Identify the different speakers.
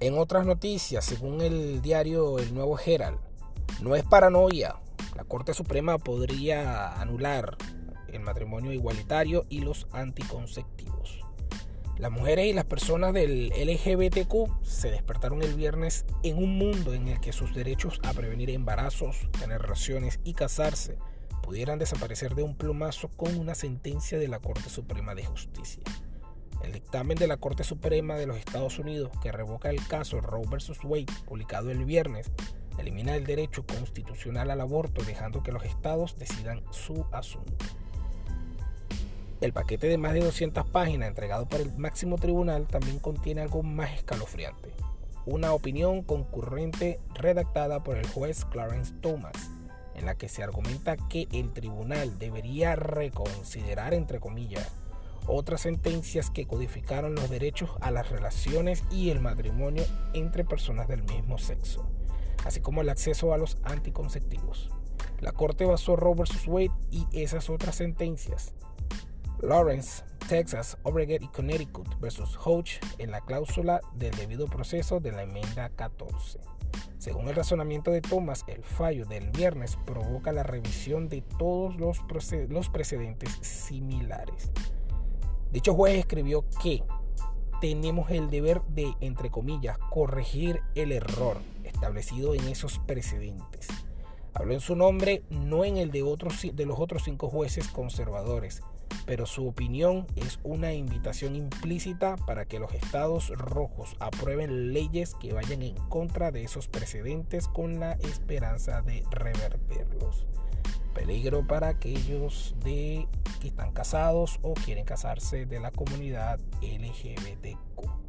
Speaker 1: En otras noticias, según el diario El Nuevo Herald, no es paranoia. La Corte Suprema podría anular el matrimonio igualitario y los anticonceptivos. Las mujeres y las personas del LGBTQ se despertaron el viernes en un mundo en el que sus derechos a prevenir embarazos, tener relaciones y casarse pudieran desaparecer de un plumazo con una sentencia de la Corte Suprema de Justicia. El dictamen de la Corte Suprema de los Estados Unidos que revoca el caso Roe vs. Wade, publicado el viernes, elimina el derecho constitucional al aborto dejando que los estados decidan su asunto. El paquete de más de 200 páginas entregado por el máximo tribunal también contiene algo más escalofriante, una opinión concurrente redactada por el juez Clarence Thomas, en la que se argumenta que el tribunal debería reconsiderar, entre comillas, otras sentencias que codificaron los derechos a las relaciones y el matrimonio entre personas del mismo sexo, así como el acceso a los anticonceptivos. La Corte basó Roe vs. Wade y esas otras sentencias, Lawrence, Texas, Oregon y Connecticut vs. Hodge en la cláusula del debido proceso de la enmienda 14. Según el razonamiento de Thomas, el fallo del viernes provoca la revisión de todos los precedentes similares. Dicho juez escribió que tenemos el deber de, entre comillas, corregir el error establecido en esos precedentes. Habló en su nombre, no en el de, de los otros cinco jueces conservadores, pero su opinión es una invitación implícita para que los estados rojos aprueben leyes que vayan en contra de esos precedentes con la esperanza de revertirlos peligro para aquellos de que están casados o quieren casarse de la comunidad LGBTQ.